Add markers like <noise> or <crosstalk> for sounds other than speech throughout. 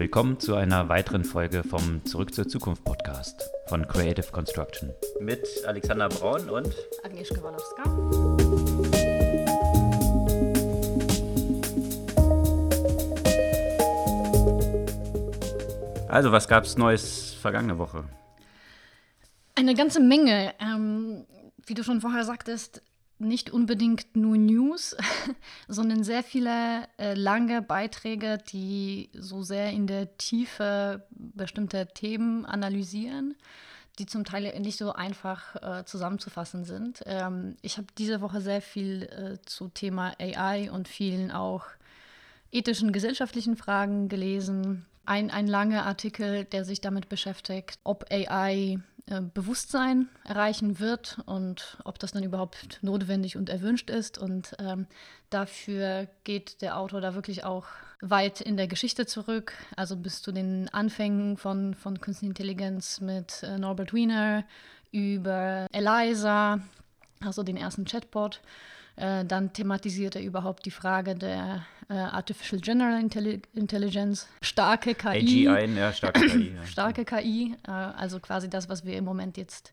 Willkommen zu einer weiteren Folge vom Zurück zur Zukunft Podcast von Creative Construction. Mit Alexander Braun und Agnieszka Walowska. Also, was gab es Neues vergangene Woche? Eine ganze Menge. Ähm, wie du schon vorher sagtest, nicht unbedingt nur News, <laughs> sondern sehr viele äh, lange Beiträge, die so sehr in der Tiefe bestimmte Themen analysieren, die zum Teil nicht so einfach äh, zusammenzufassen sind. Ähm, ich habe diese Woche sehr viel äh, zu Thema AI und vielen auch ethischen, gesellschaftlichen Fragen gelesen. Ein, ein langer Artikel, der sich damit beschäftigt, ob AI Bewusstsein erreichen wird und ob das dann überhaupt notwendig und erwünscht ist. Und ähm, dafür geht der Autor da wirklich auch weit in der Geschichte zurück, also bis zu den Anfängen von, von Künstliche Intelligenz mit äh, Norbert Wiener über Eliza, also den ersten Chatbot. Äh, dann thematisiert er überhaupt die Frage der äh, Artificial General Intelli Intelligence, starke KI. AGI, ja, starke KI. <clears throat> Ja. starke KI, äh, also quasi das, was wir im Moment jetzt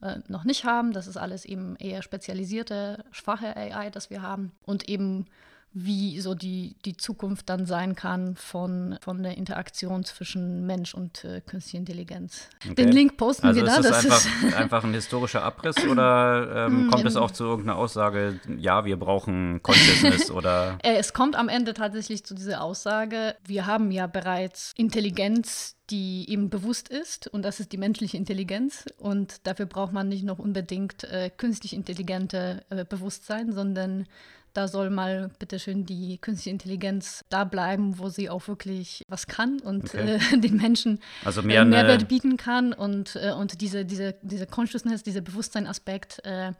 äh, noch nicht haben. Das ist alles eben eher spezialisierte, schwache AI, das wir haben. Und eben wie so die, die Zukunft dann sein kann von, von der Interaktion zwischen Mensch und äh, künstlicher Intelligenz. Okay. Den Link posten also wir da. Ist das einfach, ist <laughs> einfach ein historischer Abriss <laughs> oder ähm, hm, kommt es auch zu irgendeiner Aussage, ja, wir brauchen Consciousness <laughs> oder? Äh, es kommt am Ende tatsächlich zu dieser Aussage, wir haben ja bereits Intelligenz, die ihm bewusst ist und das ist die menschliche Intelligenz und dafür braucht man nicht noch unbedingt äh, künstlich intelligente äh, Bewusstsein, sondern da soll mal bitteschön die künstliche Intelligenz da bleiben, wo sie auch wirklich was kann und okay. äh, <laughs> den Menschen also äh, mehr Mehrwert bieten kann. Und, äh, und diese, diese, diese Consciousness, dieser Bewusstsein-Aspekt, äh,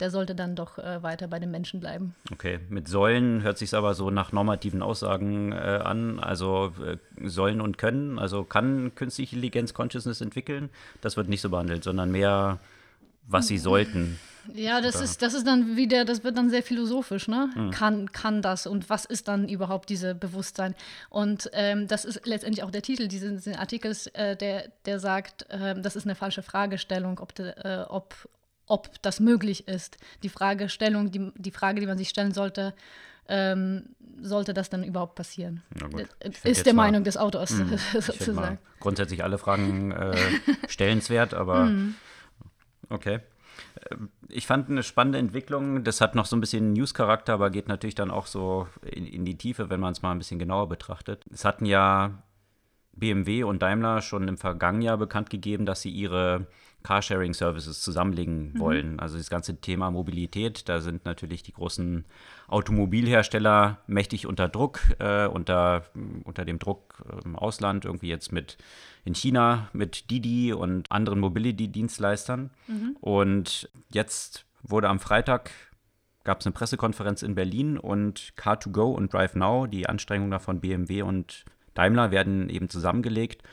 der sollte dann doch äh, weiter bei den Menschen bleiben. Okay, mit Säulen hört sich aber so nach normativen Aussagen äh, an. Also sollen und können. Also kann künstliche Intelligenz Consciousness entwickeln? Das wird nicht so behandelt, sondern mehr, was sie sollten. Ja, das ist, das ist dann wieder, das wird dann sehr philosophisch, ne? Mhm. Kann, kann das und was ist dann überhaupt dieses Bewusstsein? Und ähm, das ist letztendlich auch der Titel dieses, Artikels, äh, der, der sagt, äh, das ist eine falsche Fragestellung, ob, de, äh, ob, ob das möglich ist. Die Fragestellung, die, die Frage, die man sich stellen sollte, ähm, sollte das dann überhaupt passieren? Ist der Meinung des Autors <laughs> mh, sozusagen. Grundsätzlich alle Fragen äh, stellenswert, aber mhm. Okay. Ich fand eine spannende Entwicklung. Das hat noch so ein bisschen News-Charakter, aber geht natürlich dann auch so in, in die Tiefe, wenn man es mal ein bisschen genauer betrachtet. Es hatten ja BMW und Daimler schon im vergangenen Jahr bekannt gegeben, dass sie ihre Carsharing-Services zusammenlegen mhm. wollen. Also das ganze Thema Mobilität, da sind natürlich die großen Automobilhersteller mächtig unter Druck, äh, unter, unter dem Druck im Ausland, irgendwie jetzt mit in China mit Didi und anderen Mobility-Dienstleistern. Mhm. Und jetzt wurde am Freitag gab es eine Pressekonferenz in Berlin und Car2Go und DriveNow, die Anstrengungen davon BMW und Daimler werden eben zusammengelegt.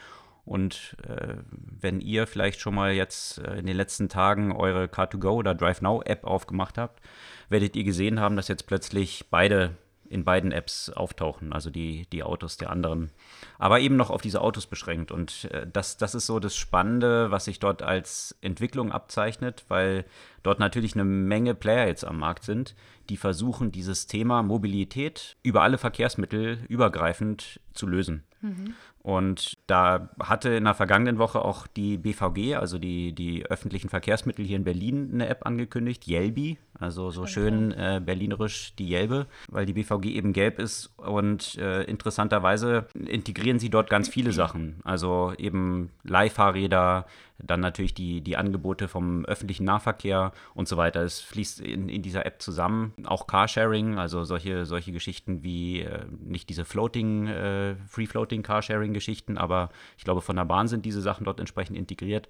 Und äh, wenn ihr vielleicht schon mal jetzt äh, in den letzten Tagen eure Car2Go oder DriveNow App aufgemacht habt, werdet ihr gesehen haben, dass jetzt plötzlich beide in beiden Apps auftauchen, also die, die Autos der anderen. Aber eben noch auf diese Autos beschränkt. Und äh, das, das ist so das Spannende, was sich dort als Entwicklung abzeichnet, weil dort natürlich eine Menge Player jetzt am Markt sind, die versuchen, dieses Thema Mobilität über alle Verkehrsmittel übergreifend zu lösen. Mhm. Und da hatte in der vergangenen Woche auch die BVG, also die, die öffentlichen Verkehrsmittel hier in Berlin, eine App angekündigt, Jelbi, also so schön äh, berlinerisch die Jelbe, weil die BVG eben gelb ist. Und äh, interessanterweise integrieren sie dort ganz viele <clears throat> Sachen. Also eben Leihfahrräder, dann natürlich die, die Angebote vom öffentlichen Nahverkehr und so weiter. Es fließt in, in dieser App zusammen. Auch Carsharing, also solche, solche Geschichten wie äh, nicht diese Floating, äh, Free-Floating Carsharing-Geschichten, aber ich glaube, von der Bahn sind diese Sachen dort entsprechend integriert.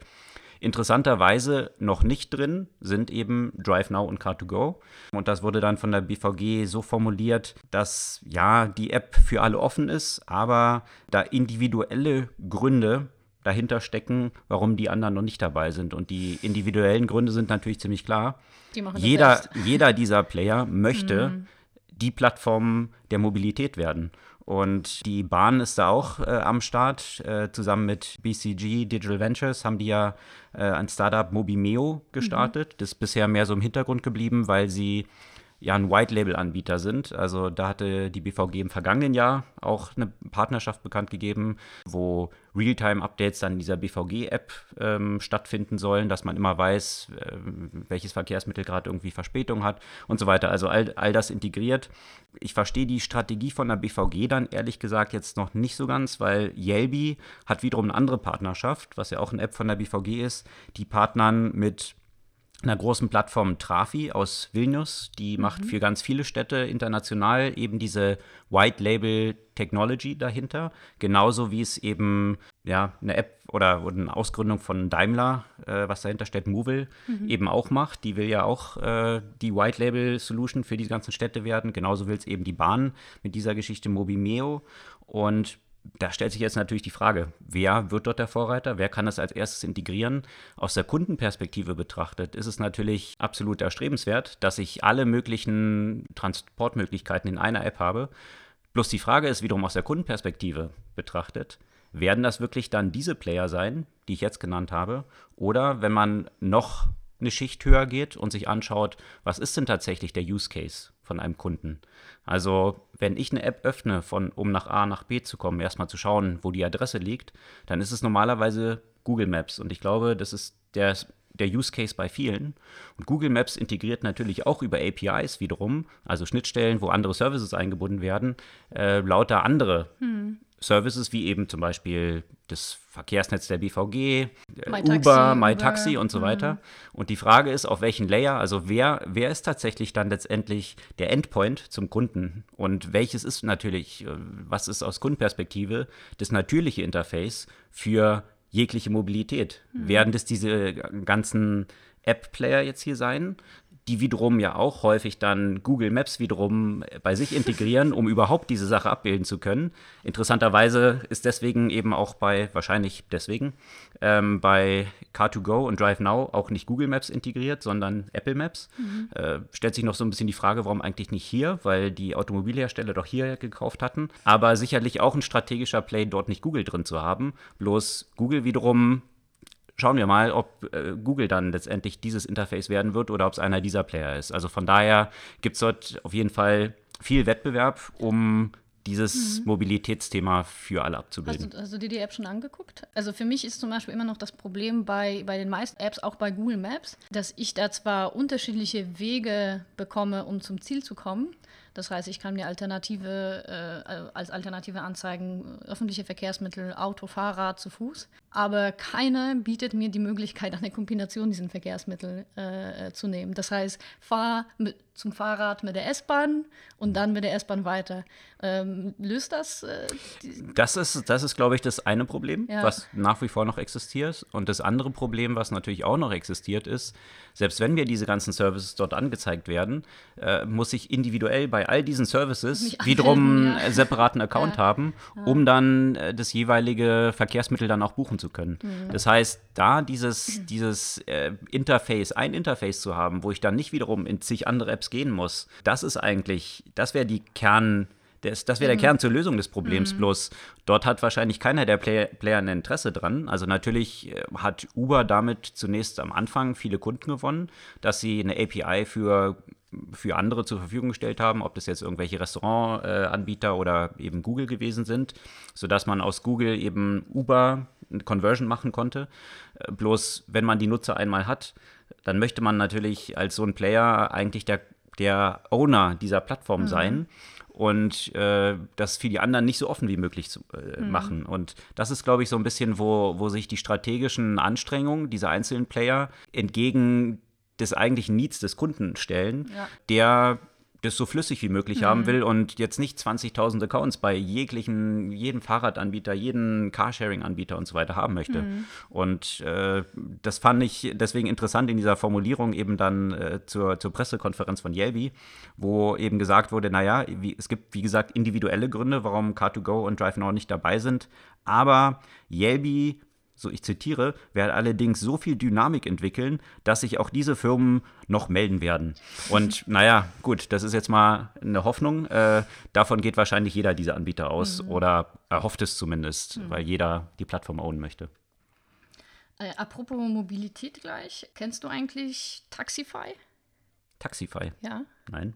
Interessanterweise noch nicht drin sind eben DriveNow und Car2Go. Und das wurde dann von der BVG so formuliert, dass ja die App für alle offen ist, aber da individuelle Gründe dahinter stecken, warum die anderen noch nicht dabei sind. Und die individuellen Gründe sind natürlich ziemlich klar. jeder, <laughs> jeder dieser Player möchte mhm. die Plattform der Mobilität werden. Und die Bahn ist da auch äh, am Start. Äh, zusammen mit BCG Digital Ventures haben die ja äh, ein Startup Mobimeo gestartet. Mhm. Das ist bisher mehr so im Hintergrund geblieben, weil sie ja ein White-Label-Anbieter sind. Also da hatte die BVG im vergangenen Jahr auch eine Partnerschaft bekannt gegeben, wo Realtime-Updates dann in dieser BVG-App ähm, stattfinden sollen, dass man immer weiß, äh, welches Verkehrsmittel gerade irgendwie Verspätung hat und so weiter. Also all, all das integriert. Ich verstehe die Strategie von der BVG dann ehrlich gesagt jetzt noch nicht so ganz, weil Yelby hat wiederum eine andere Partnerschaft, was ja auch eine App von der BVG ist. Die partnern mit einer großen Plattform Trafi aus Vilnius. Die mhm. macht für ganz viele Städte international eben diese White Label Technology dahinter. Genauso wie es eben ja, eine App oder, oder eine Ausgründung von Daimler, äh, was dahinter steht, Movil, mhm. eben auch macht. Die will ja auch äh, die White Label Solution für die ganzen Städte werden. Genauso will es eben die Bahn mit dieser Geschichte Mobimeo. Und da stellt sich jetzt natürlich die Frage, wer wird dort der Vorreiter? Wer kann das als erstes integrieren? Aus der Kundenperspektive betrachtet ist es natürlich absolut erstrebenswert, dass ich alle möglichen Transportmöglichkeiten in einer App habe. Bloß die Frage ist wiederum aus der Kundenperspektive betrachtet, werden das wirklich dann diese Player sein, die ich jetzt genannt habe? Oder wenn man noch eine Schicht höher geht und sich anschaut, was ist denn tatsächlich der Use Case von einem Kunden? Also, wenn ich eine App öffne, von, um nach A nach B zu kommen, erstmal zu schauen, wo die Adresse liegt, dann ist es normalerweise Google Maps. Und ich glaube, das ist der, der Use Case bei vielen. Und Google Maps integriert natürlich auch über APIs wiederum, also Schnittstellen, wo andere Services eingebunden werden, äh, lauter andere hm. Services wie eben zum Beispiel das Verkehrsnetz der BVG, äh, My Uber, MyTaxi und so mhm. weiter. Und die Frage ist, auf welchen Layer, also wer, wer ist tatsächlich dann letztendlich der Endpoint zum Kunden und welches ist natürlich, äh, was ist aus Kundenperspektive das natürliche Interface für jegliche Mobilität? Mhm. Werden das diese ganzen App-Player jetzt hier sein? Die wiederum ja auch häufig dann Google Maps wiederum bei sich integrieren, um überhaupt diese Sache abbilden zu können. Interessanterweise ist deswegen eben auch bei, wahrscheinlich deswegen, ähm, bei Car2Go und DriveNow auch nicht Google Maps integriert, sondern Apple Maps. Mhm. Äh, stellt sich noch so ein bisschen die Frage, warum eigentlich nicht hier, weil die Automobilhersteller doch hier gekauft hatten. Aber sicherlich auch ein strategischer Play, dort nicht Google drin zu haben. Bloß Google wiederum schauen wir mal, ob äh, Google dann letztendlich dieses Interface werden wird oder ob es einer dieser Player ist. Also von daher gibt es dort auf jeden Fall viel Wettbewerb, um dieses mhm. Mobilitätsthema für alle abzubilden. Hast du, hast du, dir die App schon angeguckt? Also für mich ist zum Beispiel immer noch das Problem bei, bei den meisten Apps, auch bei Google Maps, dass ich da zwar unterschiedliche Wege bekomme, um zum Ziel zu kommen, das heißt, ich kann mir Alternative, äh, als Alternative anzeigen, öffentliche Verkehrsmittel, Auto, Fahrrad, zu Fuß. Aber keine bietet mir die Möglichkeit, eine Kombination dieser Verkehrsmittel äh, zu nehmen. Das heißt, fahr mit, zum Fahrrad mit der S-Bahn und dann mit der S-Bahn weiter. Ähm, löst das? Äh, das ist, das ist glaube ich, das eine Problem, ja. was nach wie vor noch existiert. Und das andere Problem, was natürlich auch noch existiert, ist, selbst wenn mir diese ganzen Services dort angezeigt werden, äh, muss ich individuell bei all diesen Services wiederum ja. einen separaten Account ja. haben, um dann äh, das jeweilige Verkehrsmittel dann auch buchen zu können. Mhm. Das heißt, da dieses, dieses äh, Interface, ein Interface zu haben, wo ich dann nicht wiederum in zig andere Apps gehen muss, das ist eigentlich, das wäre die Kern- das, das wäre der mhm. Kern zur Lösung des Problems. Mhm. Bloß dort hat wahrscheinlich keiner der Play Player ein Interesse dran. Also natürlich äh, hat Uber damit zunächst am Anfang viele Kunden gewonnen, dass sie eine API für für andere zur Verfügung gestellt haben, ob das jetzt irgendwelche Restaurantanbieter äh, oder eben Google gewesen sind, sodass man aus Google eben Uber eine Conversion machen konnte. Äh, bloß wenn man die Nutzer einmal hat, dann möchte man natürlich als so ein Player eigentlich der, der Owner dieser Plattform mhm. sein und äh, das für die anderen nicht so offen wie möglich zu äh, mhm. machen. Und das ist, glaube ich, so ein bisschen, wo, wo sich die strategischen Anstrengungen dieser einzelnen Player entgegen des eigentlichen Needs des Kunden stellen, ja. der das so flüssig wie möglich mhm. haben will und jetzt nicht 20.000 Accounts bei jeglichen, jedem Fahrradanbieter, jedem Carsharing-Anbieter und so weiter haben möchte. Mhm. Und äh, das fand ich deswegen interessant in dieser Formulierung eben dann äh, zur, zur Pressekonferenz von Yelby, wo eben gesagt wurde, naja, wie, es gibt wie gesagt individuelle Gründe, warum Car2Go und DriveNow nicht dabei sind, aber Yelby so ich zitiere, werde allerdings so viel Dynamik entwickeln, dass sich auch diese Firmen noch melden werden. Und <laughs> naja, gut, das ist jetzt mal eine Hoffnung. Äh, davon geht wahrscheinlich jeder dieser Anbieter aus mhm. oder erhofft es zumindest, mhm. weil jeder die Plattform ownen möchte. Äh, apropos Mobilität gleich, kennst du eigentlich Taxify? Taxify? Ja. Nein.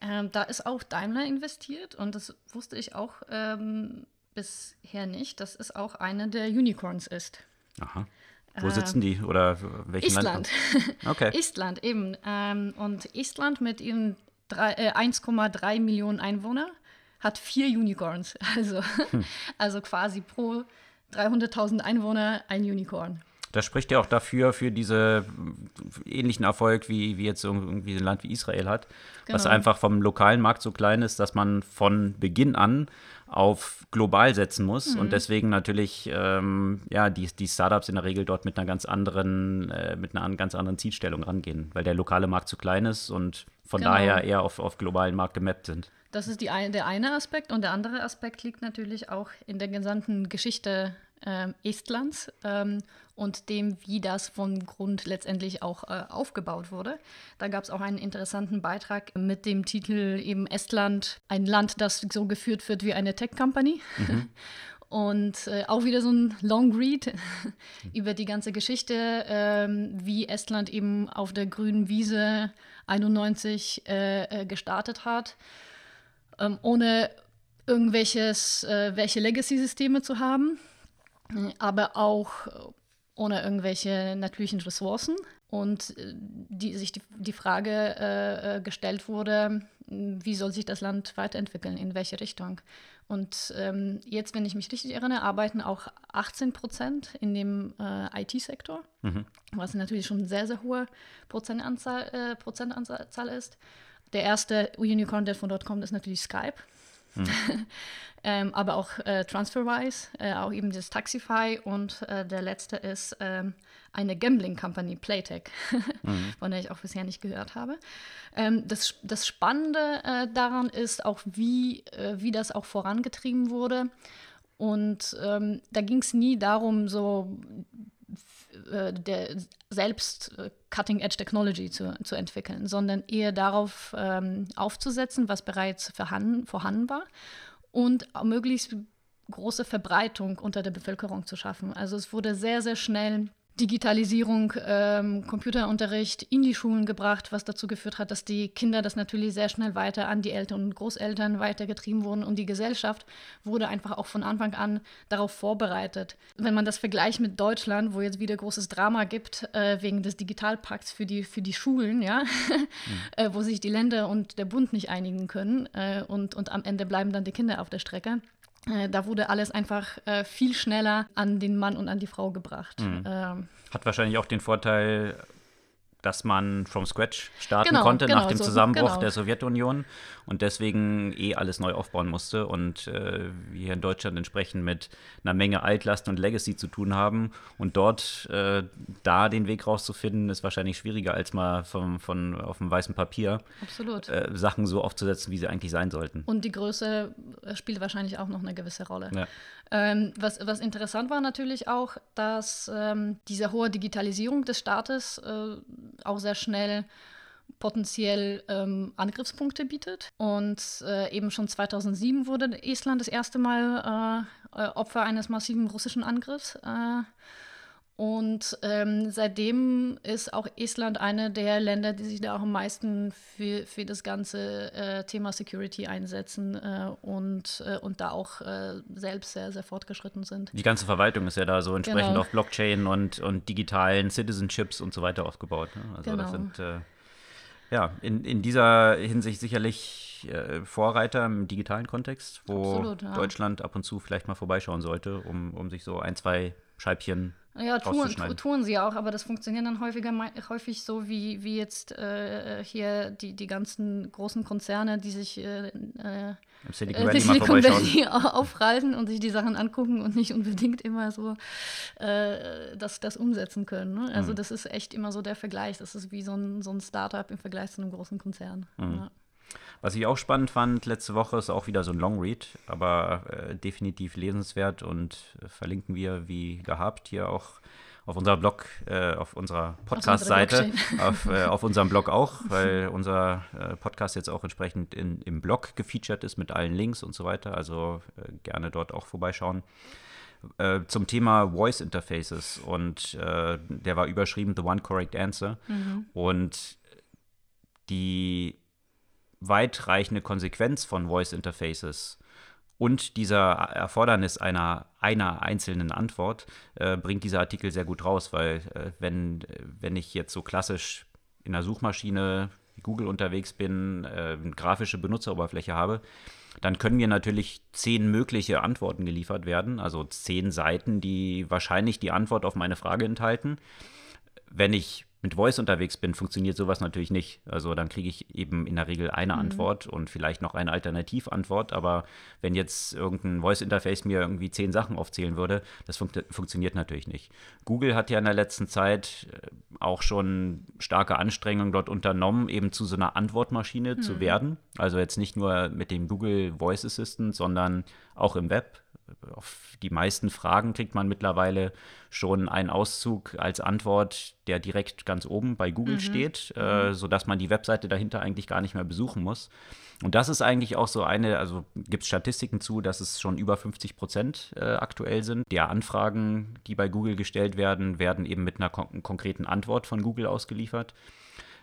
Ähm, da ist auch Daimler investiert und das wusste ich auch ähm, bisher nicht, dass es auch eine der Unicorns ist. Aha. Wo äh, sitzen die oder welchen Estland. Land? <laughs> Okay. Estland eben. Ähm, und Estland mit ihren äh, 1,3 Millionen Einwohnern hat vier Unicorns. <laughs> Also, hm. also quasi pro 300.000 Einwohner ein Unicorn. Das spricht ja auch dafür, für diesen ähnlichen Erfolg, wie, wie jetzt irgendwie ein Land wie Israel hat, genau. was einfach vom lokalen Markt so klein ist, dass man von Beginn an auf global setzen muss mhm. und deswegen natürlich ähm, ja, die, die Startups in der Regel dort mit einer ganz anderen, äh, mit einer ganz anderen Zielstellung rangehen, weil der lokale Markt zu klein ist und von genau. daher eher auf, auf globalen Markt gemappt sind. Das ist die ein, der eine Aspekt und der andere Aspekt liegt natürlich auch in der gesamten Geschichte äh, Estlands ähm, und dem, wie das von Grund letztendlich auch äh, aufgebaut wurde. Da gab es auch einen interessanten Beitrag mit dem Titel eben Estland, ein Land, das so geführt wird wie eine Tech-Company. Mhm. <laughs> Und äh, auch wieder so ein Long Read <laughs> über die ganze Geschichte, ähm, wie Estland eben auf der grünen Wiese 91 äh, äh, gestartet hat, ähm, ohne irgendwelches, äh, welche Legacy-Systeme zu haben aber auch äh, ohne irgendwelche natürlichen Ressourcen. Und äh, die, sich die, die Frage äh, äh, gestellt wurde, wie soll sich das Land weiterentwickeln, in welche Richtung. Und ähm, jetzt, wenn ich mich richtig erinnere, arbeiten auch 18 Prozent in dem äh, IT-Sektor, mhm. was natürlich schon eine sehr, sehr hohe Prozentanzahl, äh, Prozentanzahl ist. Der erste Unicorn, der von dort kommt, ist natürlich Skype. Mhm. <laughs> ähm, aber auch äh, TransferWise, äh, auch eben das Taxify und äh, der letzte ist ähm, eine Gambling Company, Playtech, <laughs> mhm. von der ich auch bisher nicht gehört habe. Ähm, das, das Spannende äh, daran ist auch, wie, äh, wie das auch vorangetrieben wurde. Und ähm, da ging es nie darum, so äh, der selbst Cutting Edge Technology zu, zu entwickeln, sondern eher darauf ähm, aufzusetzen, was bereits vorhanden, vorhanden war und möglichst große Verbreitung unter der Bevölkerung zu schaffen. Also es wurde sehr, sehr schnell Digitalisierung, ähm, Computerunterricht in die Schulen gebracht, was dazu geführt hat, dass die Kinder das natürlich sehr schnell weiter an die Eltern und Großeltern weitergetrieben wurden und die Gesellschaft wurde einfach auch von Anfang an darauf vorbereitet. Wenn man das vergleicht mit Deutschland, wo jetzt wieder großes Drama gibt äh, wegen des Digitalpakts für die, für die Schulen, ja, <laughs> mhm. äh, wo sich die Länder und der Bund nicht einigen können äh, und, und am Ende bleiben dann die Kinder auf der Strecke da wurde alles einfach äh, viel schneller an den Mann und an die Frau gebracht. Mhm. Ähm, Hat wahrscheinlich auch den Vorteil, dass man from scratch starten genau, konnte genau, nach dem so, Zusammenbruch genau. der Sowjetunion und deswegen eh alles neu aufbauen musste und äh, wir hier in Deutschland entsprechend mit einer Menge Altlast und Legacy zu tun haben und dort äh, da den Weg rauszufinden, ist wahrscheinlich schwieriger als mal vom, von auf dem weißen Papier. Äh, Sachen so aufzusetzen, wie sie eigentlich sein sollten. Und die Größe äh, spielt wahrscheinlich auch noch eine gewisse Rolle. Ja. Ähm, was, was interessant war natürlich auch, dass ähm, diese hohe Digitalisierung des Staates äh, auch sehr schnell potenziell ähm, Angriffspunkte bietet. Und äh, eben schon 2007 wurde Estland das erste Mal äh, äh, Opfer eines massiven russischen Angriffs. Äh, und ähm, seitdem ist auch Estland eine der Länder, die sich da auch am meisten für, für das ganze äh, Thema Security einsetzen äh, und, äh, und da auch äh, selbst sehr, sehr fortgeschritten sind. Die ganze Verwaltung ist ja da so entsprechend genau. auf Blockchain und, und digitalen Citizenships und so weiter aufgebaut. Ne? Also genau. das sind äh, ja in, in dieser Hinsicht sicherlich äh, Vorreiter im digitalen Kontext, wo Absolut, ja. Deutschland ab und zu vielleicht mal vorbeischauen sollte, um, um sich so ein, zwei Scheibchen ja, tun, tun sie auch, aber das funktioniert dann häufiger, häufig so wie, wie jetzt äh, hier die, die ganzen großen Konzerne, die sich äh, äh im Silicon Valley, Silicon Valley <laughs> aufhalten und sich die Sachen angucken und nicht unbedingt immer so äh, das, das umsetzen können. Ne? Also mhm. das ist echt immer so der Vergleich. Das ist wie so ein, so ein Startup im Vergleich zu einem großen Konzern. Mhm. Ja. Was ich auch spannend fand letzte Woche, ist auch wieder so ein Long Read, aber äh, definitiv lesenswert und äh, verlinken wir wie gehabt hier auch auf unserer Blog, äh, auf unserer Podcast-Seite, auf, äh, auf, unserem Blog auch, <laughs> weil unser äh, Podcast jetzt auch entsprechend in, im Blog gefeatured ist mit allen Links und so weiter. Also äh, gerne dort auch vorbeischauen. Äh, zum Thema Voice Interfaces und der war überschrieben The One Correct Answer. Mhm. Und die weitreichende Konsequenz von Voice Interfaces und dieser Erfordernis einer, einer einzelnen Antwort äh, bringt dieser Artikel sehr gut raus, weil äh, wenn, wenn ich jetzt so klassisch in der Suchmaschine Google unterwegs bin, äh, eine grafische Benutzeroberfläche habe, dann können mir natürlich zehn mögliche Antworten geliefert werden, also zehn Seiten, die wahrscheinlich die Antwort auf meine Frage enthalten. Wenn ich mit Voice unterwegs bin, funktioniert sowas natürlich nicht. Also dann kriege ich eben in der Regel eine mhm. Antwort und vielleicht noch eine Alternativantwort. Aber wenn jetzt irgendein Voice-Interface mir irgendwie zehn Sachen aufzählen würde, das fun funktioniert natürlich nicht. Google hat ja in der letzten Zeit äh, auch schon starke Anstrengungen dort unternommen, eben zu so einer Antwortmaschine mhm. zu werden. Also jetzt nicht nur mit dem Google Voice Assistant, sondern auch im Web auf die meisten Fragen kriegt man mittlerweile schon einen Auszug als Antwort, der direkt ganz oben bei Google mhm. steht, äh, mhm. sodass man die Webseite dahinter eigentlich gar nicht mehr besuchen muss. Und das ist eigentlich auch so eine, also gibt es Statistiken zu, dass es schon über 50 Prozent äh, aktuell sind. Der Anfragen, die bei Google gestellt werden, werden eben mit einer kon konkreten Antwort von Google ausgeliefert.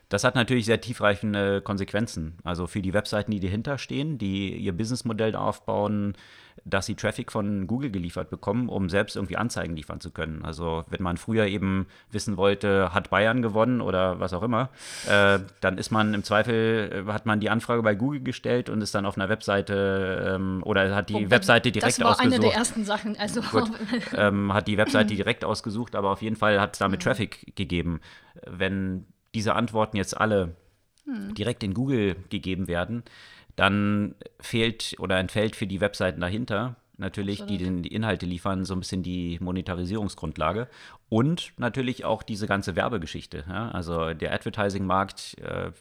Das hat natürlich sehr tiefreichende Konsequenzen. Also für die Webseiten, die dahinter stehen, die ihr Businessmodell aufbauen, dass sie Traffic von Google geliefert bekommen, um selbst irgendwie Anzeigen liefern zu können. Also wenn man früher eben wissen wollte, hat Bayern gewonnen oder was auch immer, äh, dann ist man im Zweifel, äh, hat man die Anfrage bei Google gestellt und ist dann auf einer Webseite ähm, oder hat die oh, Webseite direkt ausgesucht. Das war ausgesucht. eine der ersten Sachen. Also <laughs> ähm, hat die Webseite direkt ausgesucht, aber auf jeden Fall hat es damit. Traffic gegeben. Wenn diese Antworten jetzt alle hm. direkt in Google gegeben werden, dann fehlt oder entfällt für die Webseiten dahinter natürlich, die den, die Inhalte liefern, so ein bisschen die Monetarisierungsgrundlage und natürlich auch diese ganze Werbegeschichte. Ja? Also der Advertising-Markt, äh,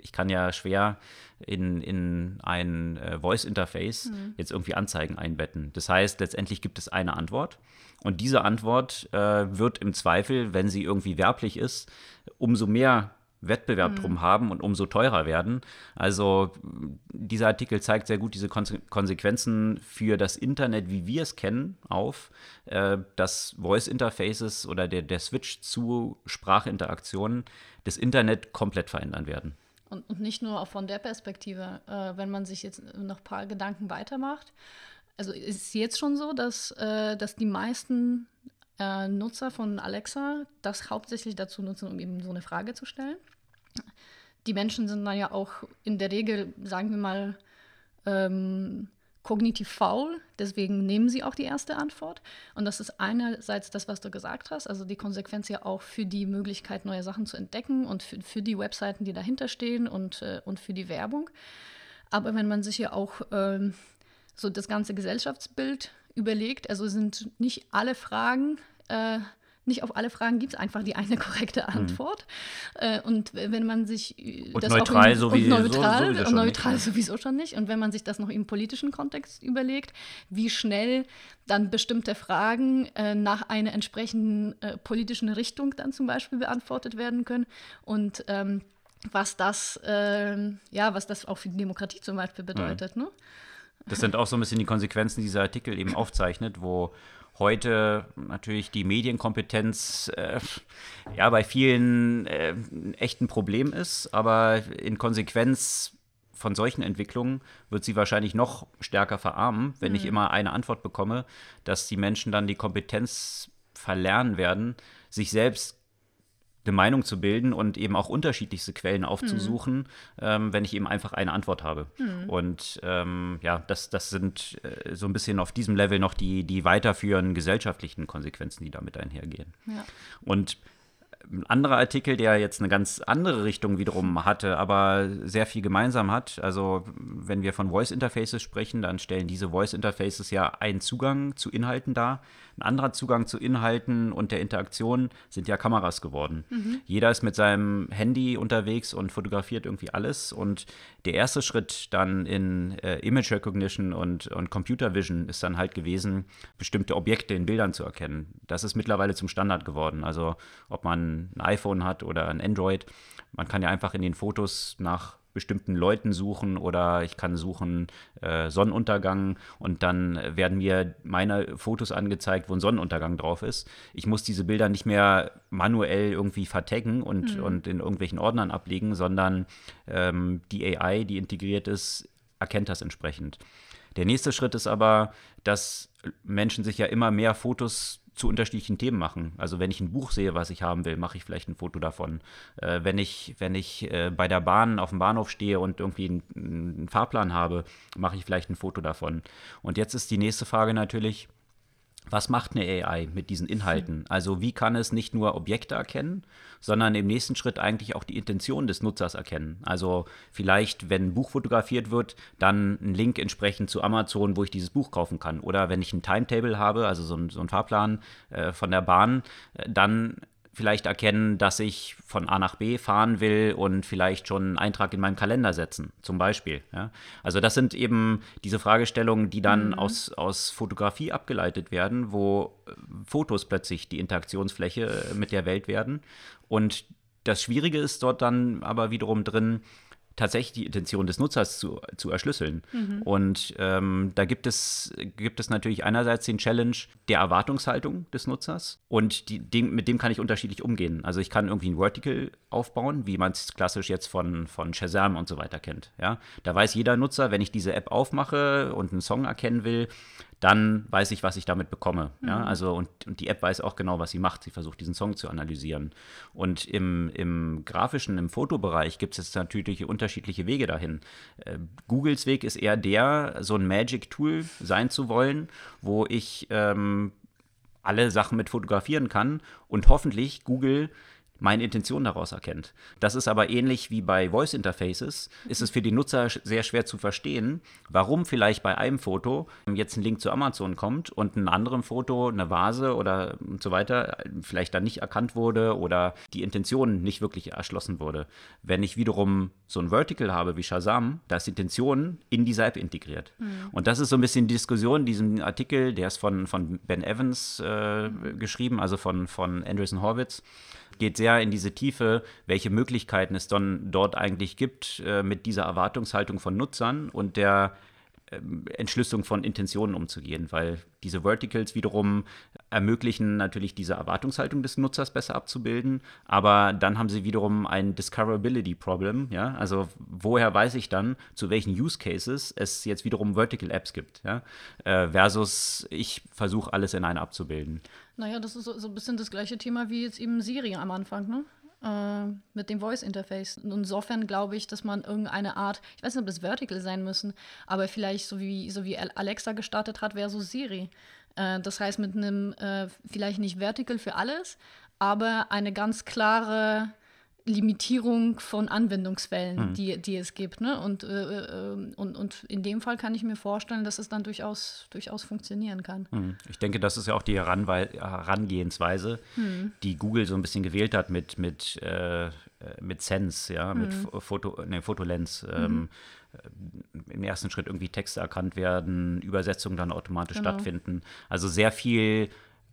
ich kann ja schwer in, in ein äh, Voice-Interface mhm. jetzt irgendwie Anzeigen einbetten. Das heißt, letztendlich gibt es eine Antwort und diese Antwort äh, wird im Zweifel, wenn sie irgendwie werblich ist, umso mehr Wettbewerb mhm. drum haben und umso teurer werden. Also dieser Artikel zeigt sehr gut diese Konsequenzen für das Internet, wie wir es kennen, auf, äh, dass Voice Interfaces oder der, der Switch zu Sprachinteraktionen das Internet komplett verändern werden. Und, und nicht nur auch von der Perspektive, äh, wenn man sich jetzt noch ein paar Gedanken weitermacht. Also ist es jetzt schon so, dass, äh, dass die meisten äh, Nutzer von Alexa das hauptsächlich dazu nutzen, um eben so eine Frage zu stellen. Die Menschen sind dann ja auch in der Regel, sagen wir mal, ähm, kognitiv faul, deswegen nehmen sie auch die erste Antwort. Und das ist einerseits das, was du gesagt hast, also die Konsequenz ja auch für die Möglichkeit, neue Sachen zu entdecken und für, für die Webseiten, die dahinter stehen und, äh, und für die Werbung. Aber wenn man sich ja auch ähm, so das ganze Gesellschaftsbild überlegt, also sind nicht alle Fragen, äh, nicht auf alle Fragen gibt es einfach die eine korrekte mhm. Antwort. Mhm. Äh, und wenn man sich äh, und das neutral, in, sowieso, und neutral, sowieso, schon neutral nicht. sowieso schon nicht. Und wenn man sich das noch im politischen Kontext überlegt, wie schnell dann bestimmte Fragen äh, nach einer entsprechenden äh, politischen Richtung dann zum Beispiel beantwortet werden können und ähm, was das, ähm, ja, was das auch für die Demokratie zum Beispiel bedeutet. Mhm. Ne? Das sind auch so ein bisschen die Konsequenzen, die dieser Artikel eben aufzeichnet, wo heute natürlich die Medienkompetenz äh, ja bei vielen äh, echt ein Problem ist, aber in Konsequenz von solchen Entwicklungen wird sie wahrscheinlich noch stärker verarmen, wenn mhm. ich immer eine Antwort bekomme, dass die Menschen dann die Kompetenz verlernen werden, sich selbst eine Meinung zu bilden und eben auch unterschiedlichste Quellen aufzusuchen, mhm. ähm, wenn ich eben einfach eine Antwort habe. Mhm. Und ähm, ja, das, das sind äh, so ein bisschen auf diesem Level noch die, die weiterführenden gesellschaftlichen Konsequenzen, die damit einhergehen. Ja. Und Ein anderer Artikel, der jetzt eine ganz andere Richtung wiederum hatte, aber sehr viel gemeinsam hat. Also wenn wir von Voice Interfaces sprechen, dann stellen diese Voice Interfaces ja einen Zugang zu Inhalten dar. Ein anderer Zugang zu Inhalten und der Interaktion sind ja Kameras geworden. Mhm. Jeder ist mit seinem Handy unterwegs und fotografiert irgendwie alles. Und der erste Schritt dann in äh, Image Recognition und, und Computer Vision ist dann halt gewesen, bestimmte Objekte in Bildern zu erkennen. Das ist mittlerweile zum Standard geworden. Also ob man ein iPhone hat oder ein Android, man kann ja einfach in den Fotos nach bestimmten Leuten suchen oder ich kann suchen äh, Sonnenuntergang und dann werden mir meine Fotos angezeigt, wo ein Sonnenuntergang drauf ist. Ich muss diese Bilder nicht mehr manuell irgendwie vertaggen und, mhm. und in irgendwelchen Ordnern ablegen, sondern ähm, die AI, die integriert ist, erkennt das entsprechend. Der nächste Schritt ist aber, dass Menschen sich ja immer mehr Fotos zu unterschiedlichen Themen machen. Also wenn ich ein Buch sehe, was ich haben will, mache ich vielleicht ein Foto davon. Äh, wenn ich, wenn ich äh, bei der Bahn auf dem Bahnhof stehe und irgendwie einen, einen Fahrplan habe, mache ich vielleicht ein Foto davon. Und jetzt ist die nächste Frage natürlich, was macht eine AI mit diesen Inhalten? Also wie kann es nicht nur Objekte erkennen, sondern im nächsten Schritt eigentlich auch die Intention des Nutzers erkennen? Also vielleicht, wenn ein Buch fotografiert wird, dann ein Link entsprechend zu Amazon, wo ich dieses Buch kaufen kann. Oder wenn ich ein Timetable habe, also so ein, so ein Fahrplan äh, von der Bahn, äh, dann vielleicht erkennen, dass ich von A nach B fahren will und vielleicht schon einen Eintrag in meinen Kalender setzen, zum Beispiel. Ja? Also das sind eben diese Fragestellungen, die dann mhm. aus, aus Fotografie abgeleitet werden, wo äh, Fotos plötzlich die Interaktionsfläche äh, mit der Welt werden. Und das Schwierige ist dort dann aber wiederum drin, tatsächlich die Intention des Nutzers zu, zu erschlüsseln. Mhm. Und ähm, da gibt es, gibt es natürlich einerseits den Challenge der Erwartungshaltung des Nutzers und die, dem, mit dem kann ich unterschiedlich umgehen. Also ich kann irgendwie ein Vertical aufbauen, wie man es klassisch jetzt von, von Shazam und so weiter kennt. Ja? Da weiß jeder Nutzer, wenn ich diese App aufmache und einen Song erkennen will, dann weiß ich, was ich damit bekomme. Mhm. Ja, also und, und, die App weiß auch genau, was sie macht. Sie versucht, diesen Song zu analysieren. Und im, im grafischen, im Fotobereich gibt es natürlich unterschiedliche Wege dahin. Äh, Googles Weg ist eher der, so ein Magic-Tool sein zu wollen, wo ich ähm, alle Sachen mit fotografieren kann und hoffentlich Google meine Intention daraus erkennt. Das ist aber ähnlich wie bei Voice Interfaces, ist es für die Nutzer sehr schwer zu verstehen, warum vielleicht bei einem Foto jetzt ein Link zu Amazon kommt und ein anderem Foto eine Vase oder und so weiter vielleicht dann nicht erkannt wurde oder die Intention nicht wirklich erschlossen wurde. Wenn ich wiederum so ein Vertical habe wie Shazam, da ist die Intention in dieser App integriert. Mhm. Und das ist so ein bisschen die Diskussion, diesen Artikel, der ist von, von Ben Evans äh, geschrieben, also von, von Andreessen Horwitz geht sehr in diese Tiefe, welche Möglichkeiten es dann dort eigentlich gibt äh, mit dieser Erwartungshaltung von Nutzern und der ähm, Entschlüsselung von Intentionen umzugehen, weil diese Verticals wiederum ermöglichen natürlich diese Erwartungshaltung des Nutzers besser abzubilden, aber dann haben sie wiederum ein Discoverability Problem, ja, also woher weiß ich dann, zu welchen Use Cases es jetzt wiederum Vertical Apps gibt, ja, äh, versus ich versuche alles in einer abzubilden. Naja, das ist so, ein bisschen das gleiche Thema wie jetzt eben Siri am Anfang, ne? Äh, mit dem Voice Interface. Insofern glaube ich, dass man irgendeine Art, ich weiß nicht, ob das Vertical sein müssen, aber vielleicht so wie, so wie Alexa gestartet hat, wäre so Siri. Äh, das heißt, mit einem, äh, vielleicht nicht Vertical für alles, aber eine ganz klare Limitierung von Anwendungsfällen, mhm. die, die es gibt. Ne? Und, äh, äh, und, und in dem Fall kann ich mir vorstellen, dass es dann durchaus, durchaus funktionieren kann. Mhm. Ich denke, das ist ja auch die Heranwe Herangehensweise, mhm. die Google so ein bisschen gewählt hat mit, mit, äh, mit Sense, ja, mit mhm. Foto, nee, Fotolens. Mhm. Ähm, äh, im ersten Schritt irgendwie Texte erkannt werden, Übersetzungen dann automatisch genau. stattfinden. Also sehr viel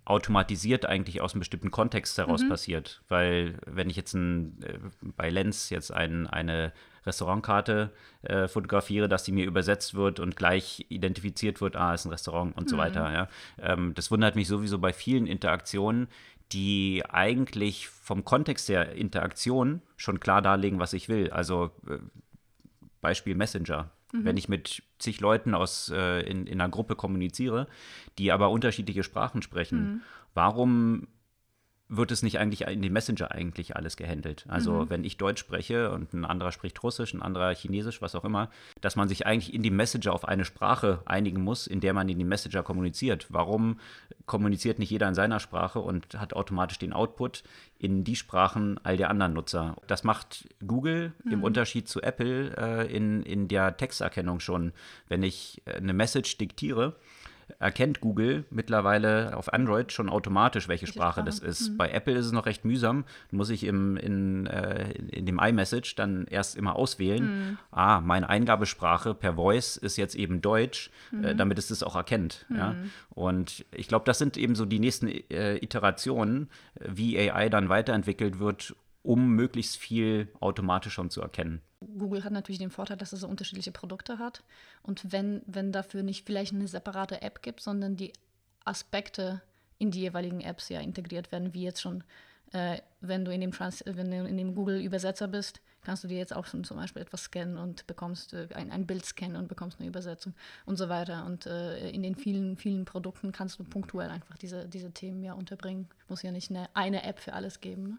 automatisiert eigentlich aus einem bestimmten Kontext heraus mhm. passiert. Weil wenn ich jetzt ein, äh, bei Lens jetzt ein, eine Restaurantkarte äh, fotografiere, dass die mir übersetzt wird und gleich identifiziert wird, ah, ist ein Restaurant und mhm. so weiter. Ja. Ähm, das wundert mich sowieso bei vielen Interaktionen, die eigentlich vom Kontext der Interaktion schon klar darlegen, was ich will. Also äh, Beispiel Messenger. Mhm. Wenn ich mit zig Leuten aus, äh, in, in einer Gruppe kommuniziere, die aber unterschiedliche Sprachen sprechen, mhm. warum wird es nicht eigentlich in dem Messenger eigentlich alles gehandelt. Also mhm. wenn ich Deutsch spreche und ein anderer spricht Russisch, ein anderer Chinesisch, was auch immer, dass man sich eigentlich in dem Messenger auf eine Sprache einigen muss, in der man in dem Messenger kommuniziert. Warum kommuniziert nicht jeder in seiner Sprache und hat automatisch den Output in die Sprachen all der anderen Nutzer? Das macht Google mhm. im Unterschied zu Apple äh, in, in der Texterkennung schon. Wenn ich äh, eine Message diktiere, erkennt Google mittlerweile auf Android schon automatisch, welche Sprache, Sprache, das ist. Mhm. Bei Apple ist es noch recht mühsam. Muss ich im, in, äh, in dem iMessage dann erst immer auswählen, mhm. ah, meine Eingabesprache per Voice ist jetzt eben Deutsch, äh, mhm. äh, damit es das auch erkennt. Ja? Mhm. Und ich glaube, das sind eben so die nächsten äh, Iterationen, wie AI dann weiterentwickelt wird, um möglichst viel automatisch schon zu erkennen. Google hat natürlich den Vorteil, dass es so unterschiedliche Produkte hat. Und wenn, wenn dafür nicht vielleicht eine separate App gibt, sondern die Aspekte in die jeweiligen Apps ja integriert werden, wie jetzt schon, äh, wenn du in dem, dem Google-Übersetzer bist, kannst du dir jetzt auch schon zum Beispiel etwas scannen und bekommst äh, ein, ein Bild scannen und bekommst eine Übersetzung und so weiter. Und äh, in den vielen, vielen Produkten kannst du punktuell einfach diese, diese Themen ja unterbringen. Muss ja nicht eine, eine App für alles geben. Ne?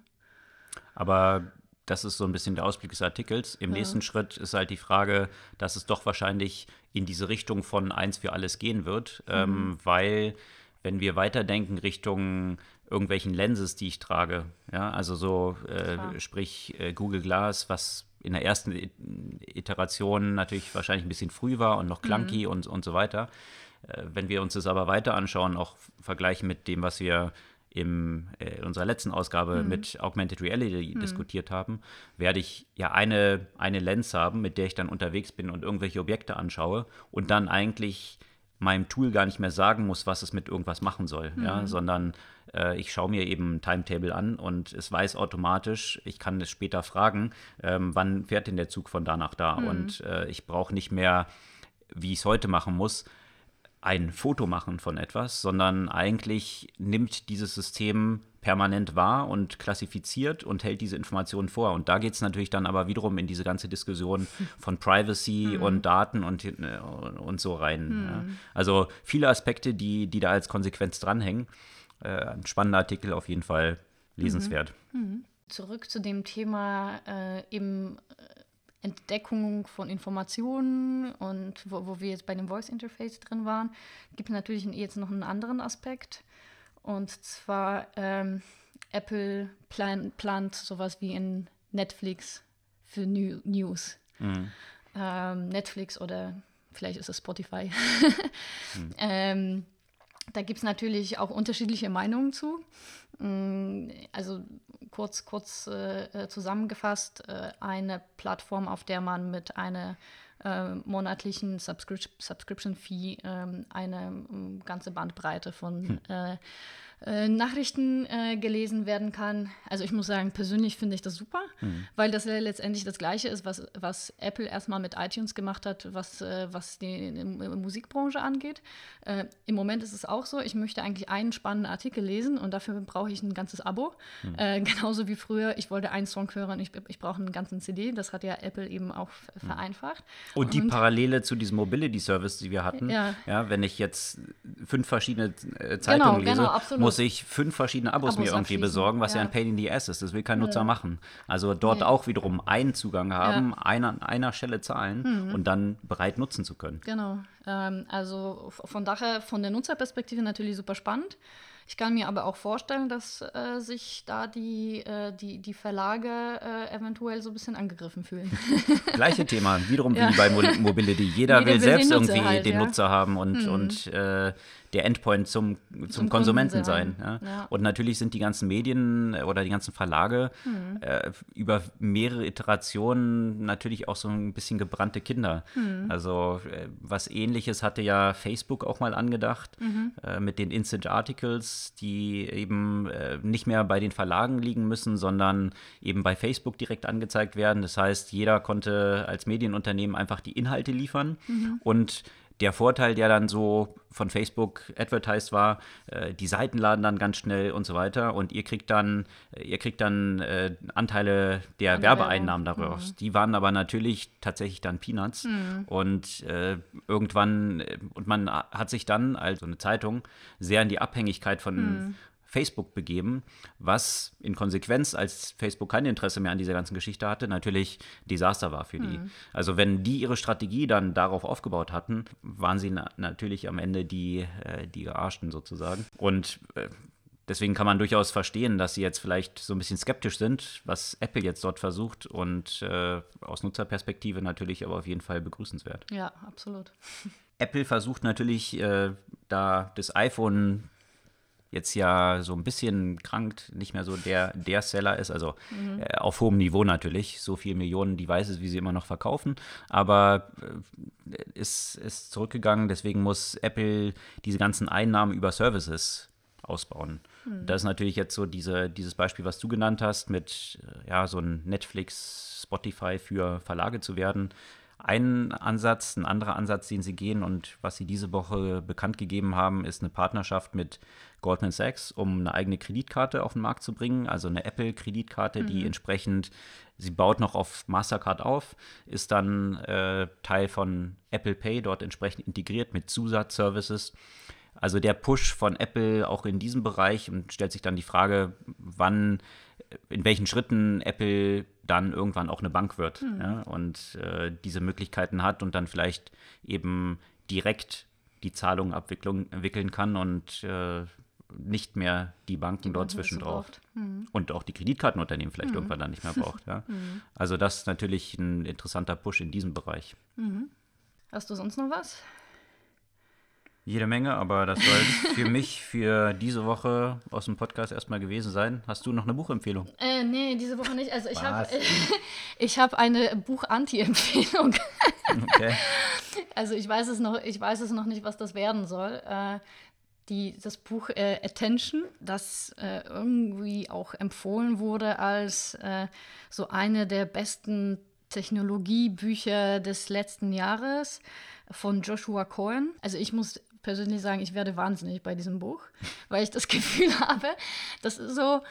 Aber das ist so ein bisschen der Ausblick des Artikels. Im ja. nächsten Schritt ist halt die Frage, dass es doch wahrscheinlich in diese Richtung von eins für alles gehen wird, mhm. ähm, weil wenn wir weiterdenken Richtung irgendwelchen Lenses, die ich trage, ja, also so äh, sprich äh, Google Glass, was in der ersten Iteration natürlich wahrscheinlich ein bisschen früh war und noch clunky mhm. und, und so weiter. Äh, wenn wir uns das aber weiter anschauen, auch vergleichen mit dem, was wir im, äh, in unserer letzten Ausgabe mhm. mit Augmented Reality mhm. diskutiert haben, werde ich ja eine, eine Lens haben, mit der ich dann unterwegs bin und irgendwelche Objekte anschaue und dann eigentlich meinem Tool gar nicht mehr sagen muss, was es mit irgendwas machen soll, mhm. ja, sondern äh, ich schaue mir eben ein Timetable an und es weiß automatisch, ich kann es später fragen, ähm, wann fährt denn der Zug von da nach da mhm. und äh, ich brauche nicht mehr, wie ich es heute machen muss, ein Foto machen von etwas, sondern eigentlich nimmt dieses System permanent wahr und klassifiziert und hält diese Informationen vor. Und da geht es natürlich dann aber wiederum in diese ganze Diskussion <laughs> von Privacy mhm. und Daten und, äh, und so rein. Mhm. Ja. Also viele Aspekte, die, die da als Konsequenz dranhängen. Äh, ein spannender Artikel auf jeden Fall lesenswert. Mhm. mhm. Zurück zu dem Thema äh, eben Entdeckung von Informationen und wo, wo wir jetzt bei dem Voice Interface drin waren, gibt es natürlich jetzt noch einen anderen Aspekt. Und zwar ähm, Apple plan, plant sowas wie ein Netflix für New News. Mhm. Ähm, Netflix oder vielleicht ist es Spotify. <laughs> mhm. ähm, da gibt es natürlich auch unterschiedliche Meinungen zu. Mm, also kurz, kurz äh, äh, zusammengefasst, äh, eine Plattform, auf der man mit einer äh, monatlichen Subscription, Subscription Fee ähm, eine um, ganze Bandbreite von hm äh, Nachrichten äh, gelesen werden kann. Also ich muss sagen, persönlich finde ich das super, mhm. weil das ja letztendlich das Gleiche ist, was, was Apple erstmal mit iTunes gemacht hat, was, äh, was die Musikbranche angeht. Äh, Im Moment ist es auch so, ich möchte eigentlich einen spannenden Artikel lesen und dafür brauche ich ein ganzes Abo. Mhm. Äh, <laughs> genauso wie früher, ich wollte einen Song hören, ich, ich brauche einen ganzen CD. Das hat ja Apple eben auch mhm. vereinfacht. Und die und, Parallele zu diesem Mobility Service, die wir hatten, ja, ja wenn ich jetzt fünf verschiedene Zeitungen genau, lese, genau, muss ich fünf verschiedene Abos, Abos mir irgendwie besorgen, was ja. ja. ein Pain in the Ass ist. Das will kein Nutzer ja. machen. Also dort ja. auch wiederum einen Zugang haben, ja. einer, an einer Stelle zahlen mhm. und dann bereit nutzen zu können. Genau. Ähm, also von daher, von der Nutzerperspektive natürlich super spannend. Ich kann mir aber auch vorstellen, dass äh, sich da die, äh, die, die Verlage äh, eventuell so ein bisschen angegriffen fühlen. <laughs> Gleiche Thema, wiederum ja. wie bei Mobility. Jeder, <laughs> Jeder will, will selbst irgendwie halt, den ja. Nutzer haben und, mhm. und äh, der Endpoint zum, zum, zum Konsumenten sein. Ja? Ja. Und natürlich sind die ganzen Medien oder die ganzen Verlage mhm. äh, über mehrere Iterationen natürlich auch so ein bisschen gebrannte Kinder. Mhm. Also äh, was ähnliches hatte ja Facebook auch mal angedacht mhm. äh, mit den Instant Articles, die eben äh, nicht mehr bei den Verlagen liegen müssen, sondern eben bei Facebook direkt angezeigt werden. Das heißt, jeder konnte als Medienunternehmen einfach die Inhalte liefern mhm. und der Vorteil, der dann so von Facebook advertised war, äh, die Seiten laden dann ganz schnell und so weiter und ihr kriegt dann, äh, ihr kriegt dann äh, Anteile der Werbeeinnahmen daraus. Mhm. Die waren aber natürlich tatsächlich dann Peanuts mhm. und äh, irgendwann, äh, und man hat sich dann, also eine Zeitung, sehr in die Abhängigkeit von, mhm Facebook begeben, was in Konsequenz, als Facebook kein Interesse mehr an dieser ganzen Geschichte hatte, natürlich Desaster war für die. Mhm. Also wenn die ihre Strategie dann darauf aufgebaut hatten, waren sie na natürlich am Ende die, äh, die Gearschten sozusagen. Und äh, deswegen kann man durchaus verstehen, dass sie jetzt vielleicht so ein bisschen skeptisch sind, was Apple jetzt dort versucht und äh, aus Nutzerperspektive natürlich aber auf jeden Fall begrüßenswert. Ja, absolut. <laughs> Apple versucht natürlich, äh, da das iPhone jetzt ja so ein bisschen krankt, nicht mehr so der, der Seller ist, also mhm. äh, auf hohem Niveau natürlich, so viele Millionen Devices, wie sie immer noch verkaufen, aber äh, ist, ist zurückgegangen, deswegen muss Apple diese ganzen Einnahmen über Services ausbauen. Mhm. Das ist natürlich jetzt so diese, dieses Beispiel, was du genannt hast, mit äh, ja, so ein Netflix, Spotify für Verlage zu werden. Ein Ansatz, ein anderer Ansatz, den sie gehen und was sie diese Woche bekannt gegeben haben, ist eine Partnerschaft mit Goldman Sachs, um eine eigene Kreditkarte auf den Markt zu bringen, also eine Apple-Kreditkarte, mhm. die entsprechend, sie baut noch auf Mastercard auf, ist dann äh, Teil von Apple Pay, dort entsprechend integriert mit Zusatzservices. Also der Push von Apple auch in diesem Bereich und stellt sich dann die Frage, wann, in welchen Schritten Apple dann irgendwann auch eine Bank wird mhm. ja, und äh, diese Möglichkeiten hat und dann vielleicht eben direkt die Zahlungen abwickeln kann und äh, nicht mehr die Banken die dort zwischendrauf. Mhm. Und auch die Kreditkartenunternehmen vielleicht mhm. irgendwann dann nicht mehr braucht. Ja. <laughs> Mhm. Also das ist natürlich ein interessanter Push in diesem Bereich. Mhm. Hast du sonst noch was? Jede Menge, aber das soll für <laughs> mich für diese Woche aus dem Podcast erstmal gewesen sein. Hast du noch eine Buchempfehlung? Äh, nee, diese Woche nicht. Also ich habe <laughs> ich hab eine Buch-Anti-Empfehlung. Okay. <laughs> Also ich weiß es noch, ich weiß es noch nicht, was das werden soll. Äh, die, das Buch äh, Attention, das äh, irgendwie auch empfohlen wurde als äh, so eine der besten Technologiebücher des letzten Jahres von Joshua Cohen. Also ich muss persönlich sagen, ich werde wahnsinnig bei diesem Buch, <laughs> weil ich das <laughs> Gefühl habe, das ist so,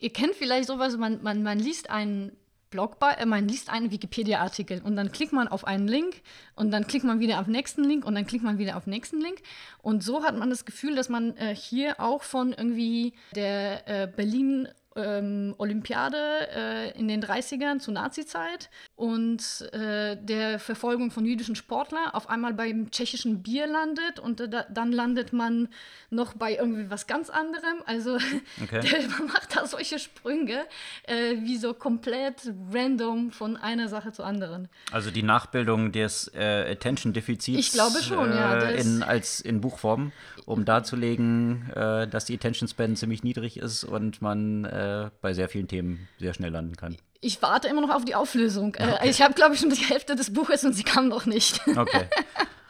ihr kennt vielleicht sowas, man, man, man liest einen Blog, äh, man liest einen Wikipedia-Artikel und dann klickt man auf einen Link und dann klickt man wieder auf nächsten Link und dann klickt man wieder auf nächsten Link. Und so hat man das Gefühl, dass man äh, hier auch von irgendwie der äh, Berlin ähm, Olympiade äh, in den 30ern zur Nazizeit und äh, der Verfolgung von jüdischen Sportlern auf einmal beim tschechischen Bier landet und äh, da, dann landet man noch bei irgendwie was ganz anderem. Also <laughs> okay. der macht da solche Sprünge, äh, wie so komplett random von einer Sache zur anderen. Also die Nachbildung des äh, Attention-Defizits. Ich glaube schon, ja. Äh, in, als in Buchform, um darzulegen, dass die Attention Span ziemlich niedrig ist und man äh, bei sehr vielen Themen sehr schnell landen kann. Ich warte immer noch auf die Auflösung. Äh, okay. ich habe, glaube ich, schon die Hälfte des Buches und sie kam noch nicht. <laughs> Okay.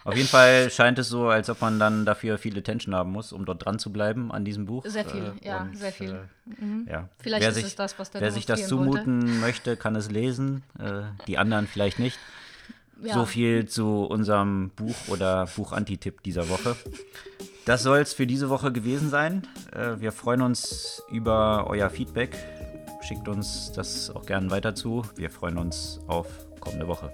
Auf jeden Fall scheint es so, als ob man dann dafür viel Attention haben muss, um dort dran zu bleiben an diesem Buch. Sehr viel, äh, ja, und, sehr viel. Äh, mhm. ja. Vielleicht wer ist sich, es das, was der Wer sich das zumuten wollte. möchte, kann es lesen. Äh, die anderen vielleicht nicht. Ja. So viel zu unserem Buch oder Buch-Anti-Tipp dieser Woche. Das soll es für diese Woche gewesen sein. Äh, wir freuen uns über euer Feedback. Schickt uns das auch gerne weiter zu. Wir freuen uns auf kommende Woche.